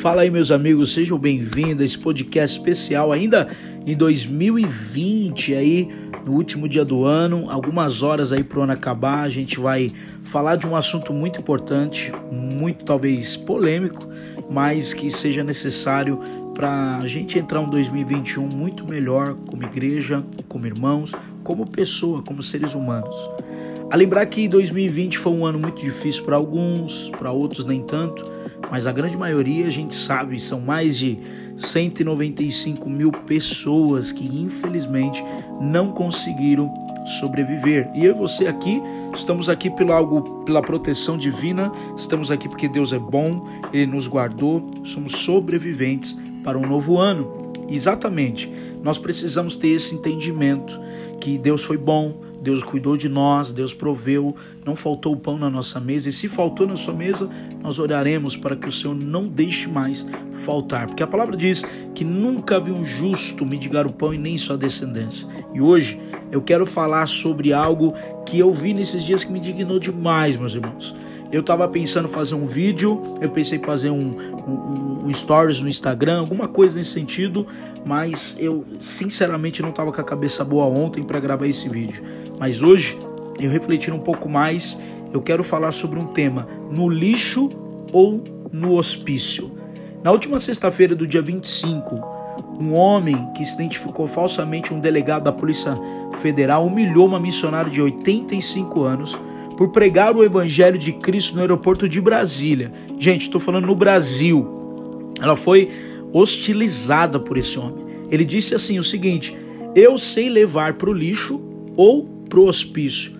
Fala aí, meus amigos, sejam bem-vindos a esse podcast especial ainda em 2020 aí, no último dia do ano, algumas horas aí pro ano acabar, a gente vai falar de um assunto muito importante, muito talvez polêmico, mas que seja necessário para a gente entrar em 2021 muito melhor como igreja, como irmãos, como pessoa, como seres humanos. A lembrar que 2020 foi um ano muito difícil para alguns, para outros nem tanto, mas a grande maioria a gente sabe são mais de 195 mil pessoas que infelizmente não conseguiram sobreviver. E eu e você aqui, estamos aqui pelo algo, pela proteção divina, estamos aqui porque Deus é bom, Ele nos guardou, somos sobreviventes para um novo ano. Exatamente, nós precisamos ter esse entendimento que Deus foi bom, Deus cuidou de nós, Deus proveu, não faltou pão na nossa mesa, e se faltou na sua mesa, nós oraremos para que o Senhor não deixe mais faltar, porque a palavra diz que nunca viu um justo mendigar o pão e nem sua descendência. E hoje eu quero falar sobre algo que eu vi nesses dias que me dignou demais, meus irmãos. Eu estava pensando fazer um vídeo, eu pensei em fazer um, um, um, stories no Instagram, alguma coisa nesse sentido, mas eu sinceramente não estava com a cabeça boa ontem para gravar esse vídeo. Mas hoje, eu refletindo um pouco mais, eu quero falar sobre um tema: no lixo ou no hospício. Na última sexta-feira do dia 25, um homem que se identificou falsamente um delegado da Polícia Federal humilhou uma missionária de 85 anos por pregar o evangelho de Cristo no aeroporto de Brasília. Gente, estou falando no Brasil. Ela foi hostilizada por esse homem. Ele disse assim o seguinte: "Eu sei levar para o lixo ou para o hospício.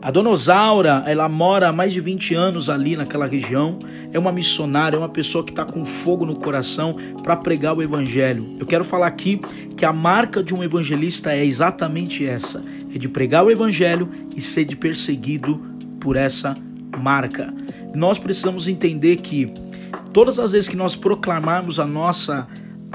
A dona Osaura, ela mora há mais de 20 anos ali naquela região, é uma missionária, é uma pessoa que está com fogo no coração para pregar o evangelho. Eu quero falar aqui que a marca de um evangelista é exatamente essa: é de pregar o evangelho e ser de perseguido por essa marca. Nós precisamos entender que todas as vezes que nós proclamarmos a nossa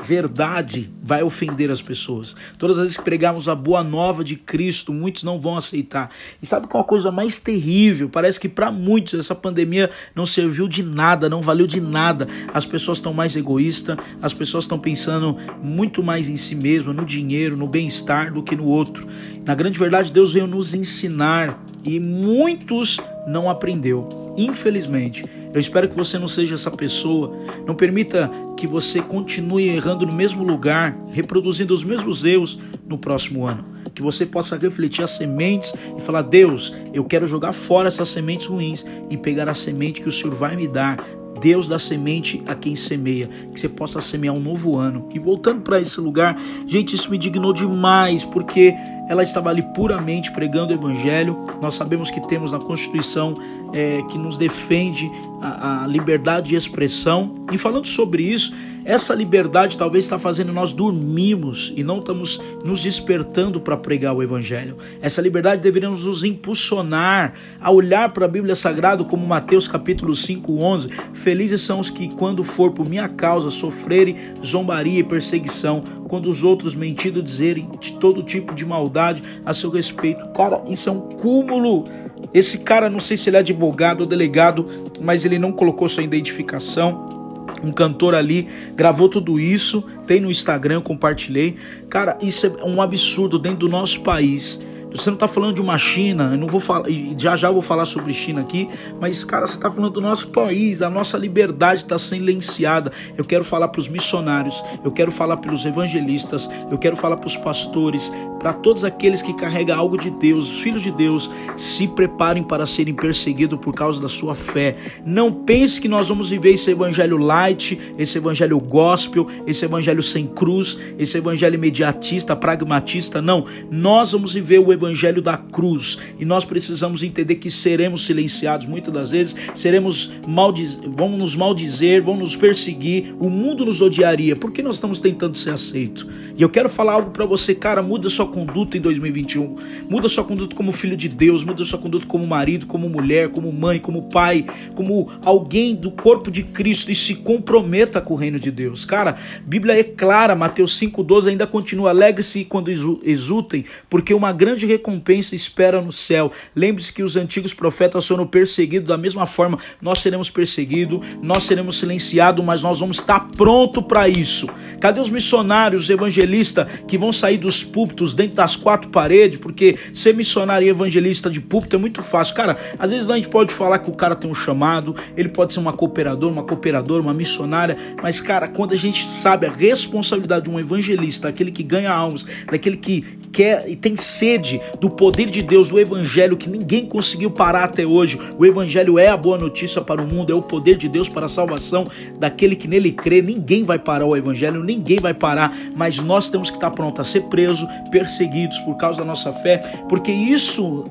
verdade vai ofender as pessoas. Todas as vezes que pregarmos a boa nova de Cristo, muitos não vão aceitar. E sabe qual a coisa mais terrível? Parece que para muitos essa pandemia não serviu de nada, não valeu de nada. As pessoas estão mais egoístas, as pessoas estão pensando muito mais em si mesmas, no dinheiro, no bem-estar do que no outro. Na grande verdade, Deus veio nos ensinar e muitos não aprendeu. Infelizmente, eu espero que você não seja essa pessoa. Não permita que você continue errando no mesmo lugar, reproduzindo os mesmos erros no próximo ano. Que você possa refletir as sementes e falar: Deus, eu quero jogar fora essas sementes ruins e pegar a semente que o Senhor vai me dar Deus dá semente a quem semeia, que você possa semear um novo ano. E voltando para esse lugar, gente, isso me dignou demais, porque ela estava ali puramente pregando o evangelho. Nós sabemos que temos na Constituição é, que nos defende a, a liberdade de expressão. E falando sobre isso, essa liberdade talvez está fazendo nós dormirmos e não estamos nos despertando para pregar o Evangelho. Essa liberdade deveria nos impulsionar a olhar para a Bíblia Sagrada como Mateus capítulo 5, 11. Felizes são os que, quando for por minha causa, sofrerem zombaria e perseguição, quando os outros mentindo dizerem de todo tipo de maldade a seu respeito. Cara, isso é um cúmulo. Esse cara, não sei se ele é advogado ou delegado, mas ele não colocou sua identificação um cantor ali, gravou tudo isso, tem no Instagram, compartilhei. Cara, isso é um absurdo dentro do nosso país. Você não está falando de uma China, eu não vou falar, já já vou falar sobre China aqui, mas cara, você está falando do nosso país, a nossa liberdade está silenciada. Eu quero falar para os missionários, eu quero falar para os evangelistas, eu quero falar para os pastores, para todos aqueles que carregam algo de Deus, os filhos de Deus, se preparem para serem perseguidos por causa da sua fé. Não pense que nós vamos viver esse evangelho light, esse evangelho gospel, esse evangelho sem cruz, esse evangelho imediatista, pragmatista. Não, nós vamos viver o evangelho evangelho da cruz e nós precisamos entender que seremos silenciados muitas das vezes, seremos maldiz... vão nos maldizer, vão nos perseguir, o mundo nos odiaria, porque nós estamos tentando ser aceito. E eu quero falar algo para você, cara, muda sua conduta em 2021. Muda sua conduta como filho de Deus, muda sua conduta como marido, como mulher, como mãe, como pai, como alguém do corpo de Cristo e se comprometa com o reino de Deus. Cara, Bíblia é clara, Mateus 5:12 ainda continua alegre-se quando exultem, porque uma grande recompensa espera no céu. Lembre-se que os antigos profetas foram perseguidos da mesma forma. Nós seremos perseguidos, nós seremos silenciados, mas nós vamos estar pronto para isso. Cadê os missionários, os evangelistas que vão sair dos púlpitos dentro das quatro paredes? Porque ser missionário e evangelista de púlpito é muito fácil. Cara, às vezes a gente pode falar que o cara tem um chamado, ele pode ser uma cooperadora, uma cooperadora, uma missionária, mas cara, quando a gente sabe a responsabilidade de um evangelista, aquele que ganha almas, daquele que quer e tem sede do poder de Deus, do evangelho que ninguém conseguiu parar até hoje. O evangelho é a boa notícia para o mundo, é o poder de Deus para a salvação daquele que nele crê. Ninguém vai parar o evangelho, ninguém vai parar, mas nós temos que estar prontos a ser presos, perseguidos por causa da nossa fé, porque isso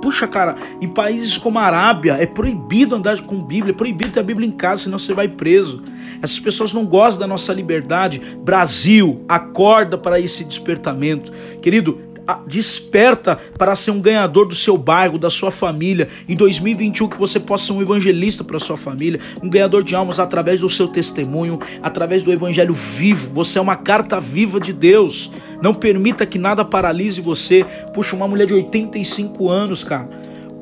Puxa, cara, em países como a Arábia é proibido andar com Bíblia, é proibido ter a Bíblia em casa, senão você vai preso. Essas pessoas não gostam da nossa liberdade. Brasil, acorda para esse despertamento. Querido, desperta para ser um ganhador do seu bairro, da sua família. Em 2021 que você possa ser um evangelista para sua família, um ganhador de almas através do seu testemunho, através do evangelho vivo. Você é uma carta viva de Deus. Não permita que nada paralise você. Puxa, uma mulher de 85 anos, cara.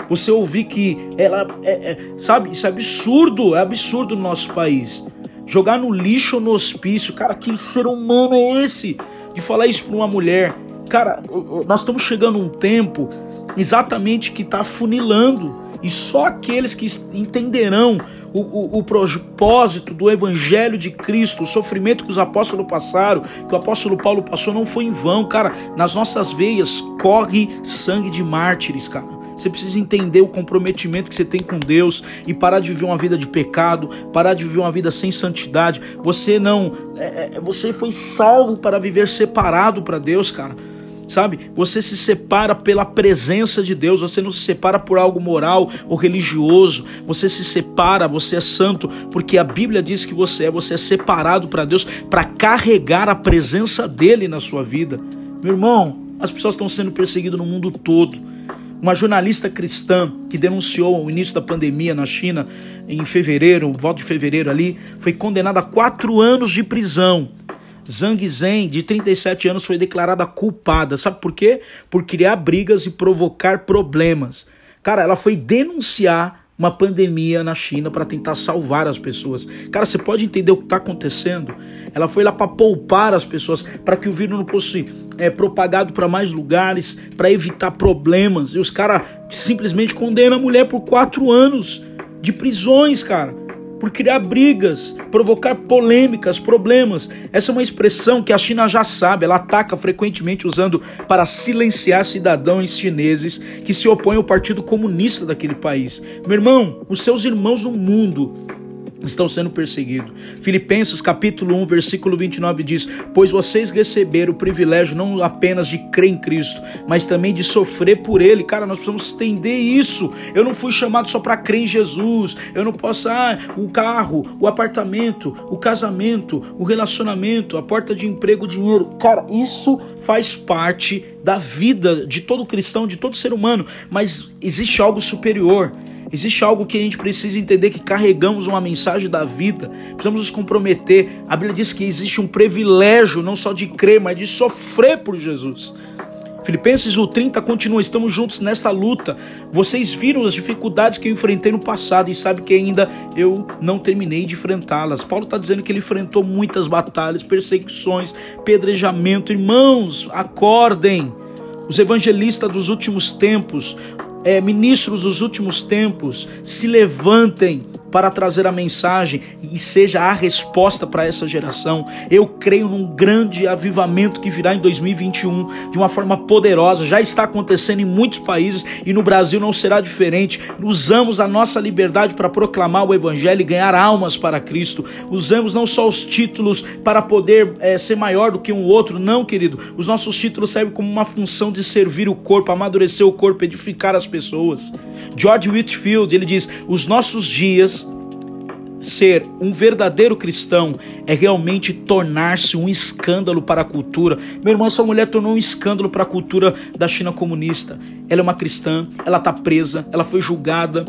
Você ouvir que ela é, é, sabe, isso é absurdo, é absurdo no nosso país. Jogar no lixo ou no hospício, cara, que ser humano é esse? De falar isso para uma mulher. Cara, nós estamos chegando um tempo exatamente que está funilando e só aqueles que entenderão o, o, o, propósito do Evangelho de Cristo, o sofrimento que os apóstolos passaram, que o apóstolo Paulo passou, não foi em vão, cara. Nas nossas veias corre sangue de mártires, cara. Você precisa entender o comprometimento que você tem com Deus e parar de viver uma vida de pecado, parar de viver uma vida sem santidade. Você não, é, é você foi salvo para viver separado para Deus, cara sabe? Você se separa pela presença de Deus, você não se separa por algo moral ou religioso, você se separa, você é santo, porque a Bíblia diz que você é, você é separado para Deus para carregar a presença dele na sua vida. Meu irmão, as pessoas estão sendo perseguidas no mundo todo. Uma jornalista cristã que denunciou o início da pandemia na China em fevereiro, volta de fevereiro ali, foi condenada a quatro anos de prisão Zhang Zhen, de 37 anos, foi declarada culpada. Sabe por quê? Por criar brigas e provocar problemas. Cara, ela foi denunciar uma pandemia na China para tentar salvar as pessoas. Cara, você pode entender o que está acontecendo? Ela foi lá para poupar as pessoas, para que o vírus não fosse é, propagado para mais lugares, para evitar problemas. E os caras simplesmente condenam a mulher por quatro anos de prisões, cara por criar brigas, provocar polêmicas, problemas. Essa é uma expressão que a China já sabe, ela ataca frequentemente usando para silenciar cidadãos chineses que se opõem ao Partido Comunista daquele país. Meu irmão, os seus irmãos no mundo estão sendo perseguidos. Filipenses capítulo 1, versículo 29 diz: "Pois vocês receberam o privilégio não apenas de crer em Cristo, mas também de sofrer por ele". Cara, nós precisamos entender isso. Eu não fui chamado só para crer em Jesus. Eu não posso ah, o carro, o apartamento, o casamento, o relacionamento, a porta de emprego, o dinheiro. Cara, isso faz parte da vida de todo cristão, de todo ser humano, mas existe algo superior. Existe algo que a gente precisa entender que carregamos uma mensagem da vida. Precisamos nos comprometer. A Bíblia diz que existe um privilégio não só de crer, mas de sofrer por Jesus. Filipenses 1:30 continua, estamos juntos nessa luta. Vocês viram as dificuldades que eu enfrentei no passado e sabe que ainda eu não terminei de enfrentá-las. Paulo está dizendo que ele enfrentou muitas batalhas, perseguições, pedrejamento. Irmãos, acordem. Os evangelistas dos últimos tempos, é, ministros dos últimos tempos se levantem para trazer a mensagem e seja a resposta para essa geração. Eu creio num grande avivamento que virá em 2021 de uma forma poderosa. Já está acontecendo em muitos países e no Brasil não será diferente. Usamos a nossa liberdade para proclamar o evangelho e ganhar almas para Cristo. Usamos não só os títulos para poder é, ser maior do que um outro, não, querido. Os nossos títulos servem como uma função de servir o corpo, amadurecer o corpo, edificar as pessoas. George Whitfield, ele diz: "Os nossos dias ser um verdadeiro cristão é realmente tornar-se um escândalo para a cultura. Meu irmão, essa mulher tornou um escândalo para a cultura da China comunista. Ela é uma cristã, ela está presa, ela foi julgada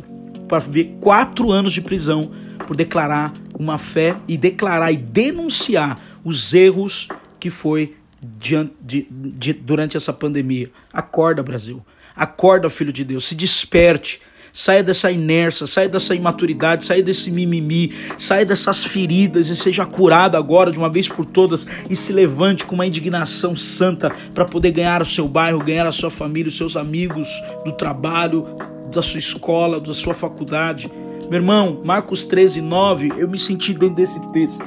para ver quatro anos de prisão por declarar uma fé e declarar e denunciar os erros que foi de, de, de, durante essa pandemia. Acorda, Brasil. Acorda, filho de Deus. Se desperte. Saia dessa inércia, saia dessa imaturidade, saia desse mimimi, saia dessas feridas e seja curado agora de uma vez por todas e se levante com uma indignação santa para poder ganhar o seu bairro, ganhar a sua família, os seus amigos do trabalho, da sua escola, da sua faculdade. Meu irmão, Marcos 13, 9, eu me senti dentro desse texto.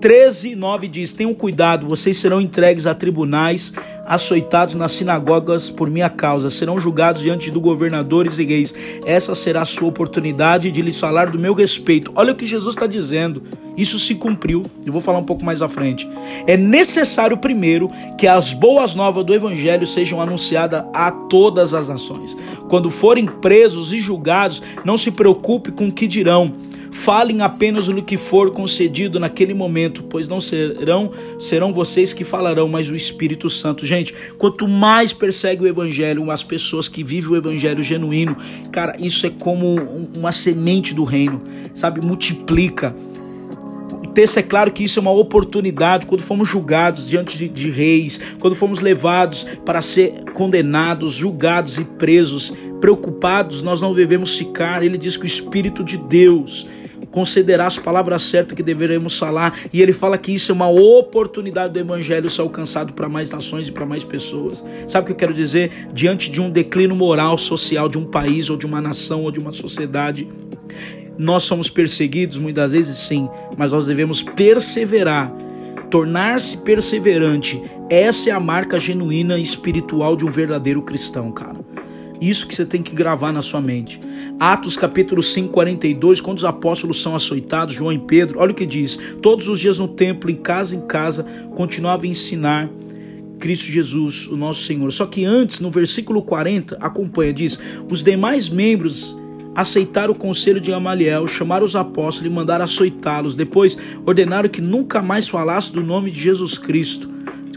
13, 9 diz: Tenham cuidado, vocês serão entregues a tribunais açoitados nas sinagogas por minha causa, serão julgados diante do governadores e reis. Essa será a sua oportunidade de lhes falar do meu respeito. Olha o que Jesus está dizendo. Isso se cumpriu. Eu vou falar um pouco mais à frente. É necessário primeiro que as boas novas do evangelho sejam anunciadas a todas as nações. Quando forem presos e julgados, não se preocupe com o que dirão Falem apenas no que for concedido naquele momento, pois não serão serão vocês que falarão, mas o Espírito Santo. Gente, quanto mais persegue o evangelho, as pessoas que vivem o evangelho genuíno, cara, isso é como uma semente do reino, sabe? Multiplica. O texto é claro que isso é uma oportunidade quando fomos julgados diante de, de reis, quando fomos levados para ser condenados, julgados e presos, preocupados, nós não devemos ficar. Ele diz que o Espírito de Deus concederá as palavras certas que deveremos falar. E ele fala que isso é uma oportunidade do evangelho ser alcançado para mais nações e para mais pessoas. Sabe o que eu quero dizer? Diante de um declínio moral, social de um país ou de uma nação ou de uma sociedade, nós somos perseguidos muitas vezes, sim, mas nós devemos perseverar. Tornar-se perseverante, essa é a marca genuína e espiritual de um verdadeiro cristão, cara. Isso que você tem que gravar na sua mente. Atos capítulo 5, 42, quando os apóstolos são açoitados, João e Pedro, olha o que diz: todos os dias no templo, em casa em casa, continuava a ensinar Cristo Jesus, o nosso Senhor. Só que antes, no versículo 40, acompanha, diz: os demais membros aceitaram o conselho de Gamaliel, chamaram os apóstolos e mandaram açoitá-los. Depois ordenaram que nunca mais falasse do nome de Jesus Cristo.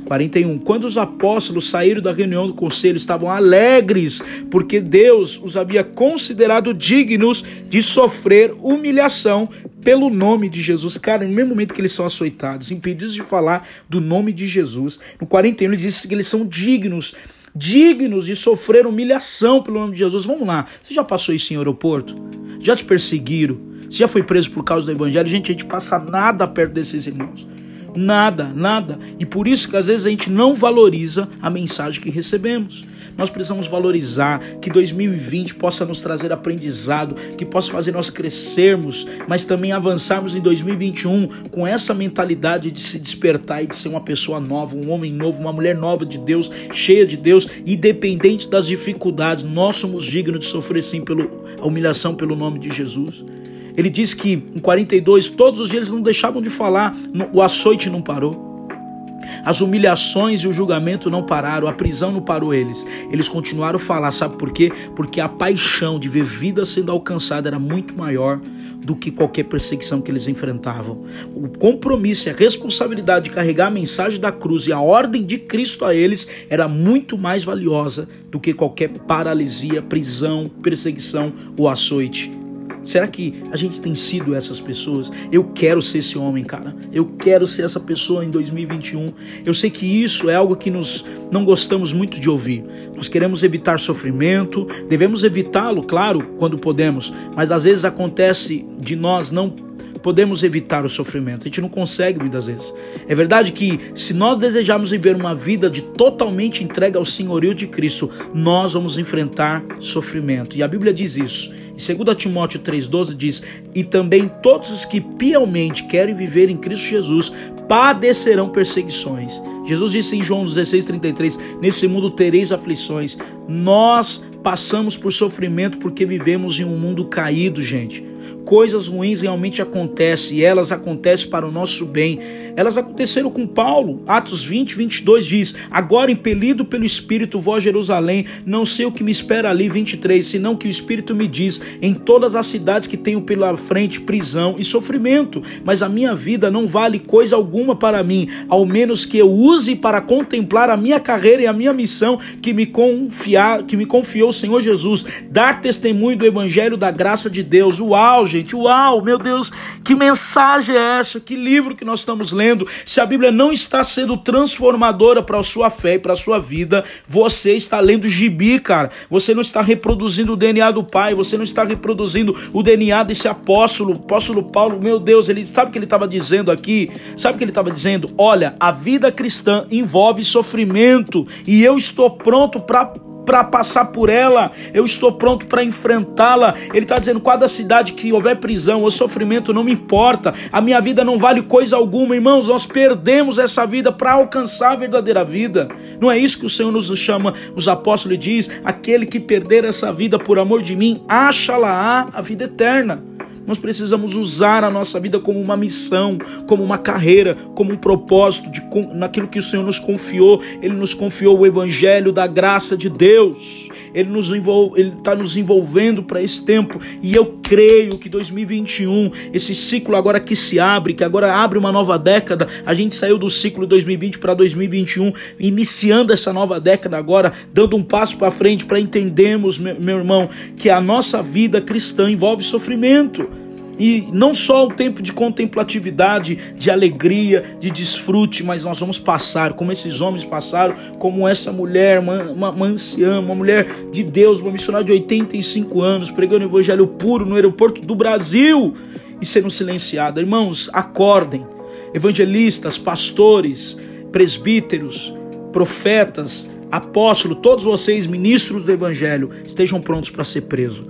41. Quando os apóstolos saíram da reunião do conselho, estavam alegres, porque Deus os havia considerado dignos de sofrer humilhação pelo nome de Jesus. Cara, no mesmo momento que eles são açoitados, impedidos de falar do nome de Jesus, no 41 ele diz que eles são dignos dignos de sofrer humilhação pelo nome de Jesus. Vamos lá, você já passou isso em aeroporto? Já te perseguiram? Você já foi preso por causa do evangelho? Gente, a gente passa nada perto desses irmãos. Nada, nada. E por isso que às vezes a gente não valoriza a mensagem que recebemos. Nós precisamos valorizar que 2020 possa nos trazer aprendizado, que possa fazer nós crescermos, mas também avançarmos em 2021 com essa mentalidade de se despertar e de ser uma pessoa nova, um homem novo, uma mulher nova de Deus, cheia de Deus, independente das dificuldades. Nós somos dignos de sofrer sim pelo, a humilhação pelo nome de Jesus. Ele diz que em 42, todos os dias eles não deixavam de falar, o açoite não parou. As humilhações e o julgamento não pararam, a prisão não parou eles. Eles continuaram a falar, sabe por quê? Porque a paixão de ver vida sendo alcançada era muito maior do que qualquer perseguição que eles enfrentavam. O compromisso e a responsabilidade de carregar a mensagem da cruz e a ordem de Cristo a eles era muito mais valiosa do que qualquer paralisia, prisão, perseguição ou açoite. Será que a gente tem sido essas pessoas? Eu quero ser esse homem, cara. Eu quero ser essa pessoa em 2021. Eu sei que isso é algo que nós não gostamos muito de ouvir. Nós queremos evitar sofrimento, devemos evitá-lo, claro, quando podemos, mas às vezes acontece de nós não podemos evitar o sofrimento. A gente não consegue muitas vezes. É verdade que se nós desejarmos viver uma vida de totalmente entrega ao senhorio de Cristo, nós vamos enfrentar sofrimento. E a Bíblia diz isso. Em 2 Timóteo 3,12 diz: E também todos os que piamente querem viver em Cristo Jesus padecerão perseguições. Jesus disse em João 16,33: Nesse mundo tereis aflições. Nós passamos por sofrimento porque vivemos em um mundo caído, gente coisas ruins realmente acontecem e elas acontecem para o nosso bem. Elas aconteceram com Paulo. Atos 20, 22 diz: Agora, impelido pelo Espírito, a Jerusalém, não sei o que me espera ali. 23, senão que o Espírito me diz: Em todas as cidades que tenho pela frente prisão e sofrimento, mas a minha vida não vale coisa alguma para mim, ao menos que eu use para contemplar a minha carreira e a minha missão que me, confiar, que me confiou o Senhor Jesus, dar testemunho do Evangelho da graça de Deus, o auge gente. Uau, meu Deus, que mensagem é essa? Que livro que nós estamos lendo? Se a Bíblia não está sendo transformadora para a sua fé e para a sua vida, você está lendo gibi, cara. Você não está reproduzindo o DNA do Pai, você não está reproduzindo o DNA desse apóstolo, apóstolo Paulo. Meu Deus, ele sabe o que ele estava dizendo aqui? Sabe o que ele estava dizendo? Olha, a vida cristã envolve sofrimento e eu estou pronto para para passar por ela, eu estou pronto para enfrentá-la. Ele está dizendo: cada cidade que houver prisão ou sofrimento, não me importa, a minha vida não vale coisa alguma, irmãos. Nós perdemos essa vida para alcançar a verdadeira vida. Não é isso que o Senhor nos chama, os apóstolos diz: aquele que perder essa vida por amor de mim, acha-la a vida eterna. Nós precisamos usar a nossa vida como uma missão, como uma carreira, como um propósito, de, naquilo que o Senhor nos confiou. Ele nos confiou o Evangelho da graça de Deus. Ele nos ele está nos envolvendo para esse tempo e eu creio que 2021, esse ciclo agora que se abre, que agora abre uma nova década, a gente saiu do ciclo 2020 para 2021, iniciando essa nova década agora, dando um passo para frente para entendermos, meu, meu irmão, que a nossa vida cristã envolve sofrimento. E não só um tempo de contemplatividade, de alegria, de desfrute, mas nós vamos passar, como esses homens passaram, como essa mulher, uma, uma, uma anciã, uma mulher de Deus, uma missionária de 85 anos, pregando o evangelho puro no aeroporto do Brasil e sendo silenciada. Irmãos, acordem. Evangelistas, pastores, presbíteros, profetas, apóstolos, todos vocês, ministros do evangelho, estejam prontos para ser presos,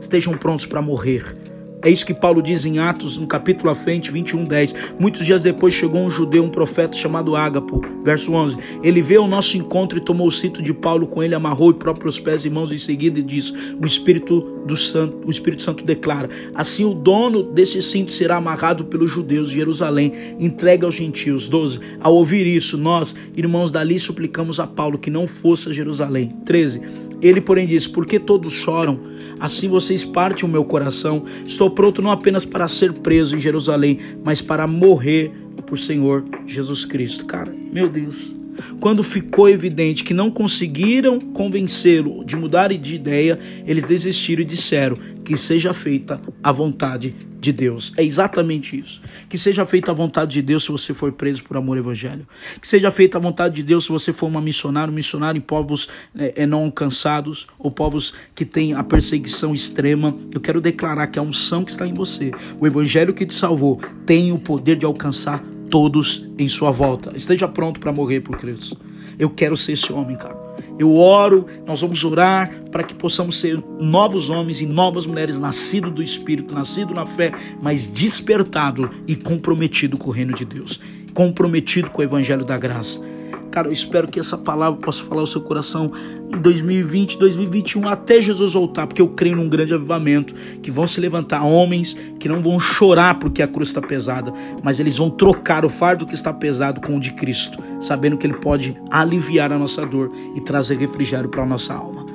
estejam prontos para morrer é isso que Paulo diz em Atos, no capítulo à frente, 21, 10. Muitos dias depois chegou um judeu, um profeta chamado Ágapo, verso 11. Ele veio ao nosso encontro e tomou o cinto de Paulo com ele, amarrou e próprios pés e mãos em seguida e disse: O Espírito do Santo, o Espírito Santo declara: Assim o dono desse cinto será amarrado pelos judeus de Jerusalém, entregue aos gentios. 12. Ao ouvir isso, nós, irmãos dali, suplicamos a Paulo que não fosse a Jerusalém. 13. Ele, porém, disse: Por que todos choram? Assim vocês partem o meu coração. Estou pronto não apenas para ser preso em Jerusalém, mas para morrer por Senhor Jesus Cristo. Cara, meu Deus. Quando ficou evidente que não conseguiram convencê-lo de mudar de ideia, eles desistiram e disseram: Que seja feita a vontade de Deus. É exatamente isso. Que seja feita a vontade de Deus se você for preso por amor evangelho. Que seja feita a vontade de Deus se você for uma missionária, um missionário em povos é, não alcançados ou povos que têm a perseguição extrema. Eu quero declarar que a unção que está em você, o evangelho que te salvou, tem o poder de alcançar todos em sua volta. Esteja pronto para morrer por Cristo. Eu quero ser esse homem, cara. Eu oro, nós vamos orar para que possamos ser novos homens e novas mulheres, nascidos do Espírito, nascidos na fé, mas despertado e comprometido com o reino de Deus, comprometido com o Evangelho da graça. Cara, eu espero que essa palavra possa falar o seu coração em 2020, 2021, até Jesus voltar, porque eu creio num grande avivamento, que vão se levantar homens que não vão chorar porque a cruz está pesada, mas eles vão trocar o fardo que está pesado com o de Cristo, sabendo que Ele pode aliviar a nossa dor e trazer refrigério para a nossa alma.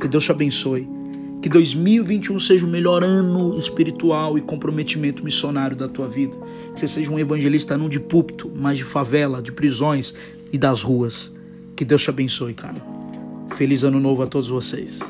Que Deus te abençoe. Que 2021 seja o melhor ano espiritual e comprometimento missionário da tua vida. Que você seja um evangelista não de púlpito, mas de favela, de prisões, e das ruas. Que Deus te abençoe, cara. Feliz ano novo a todos vocês.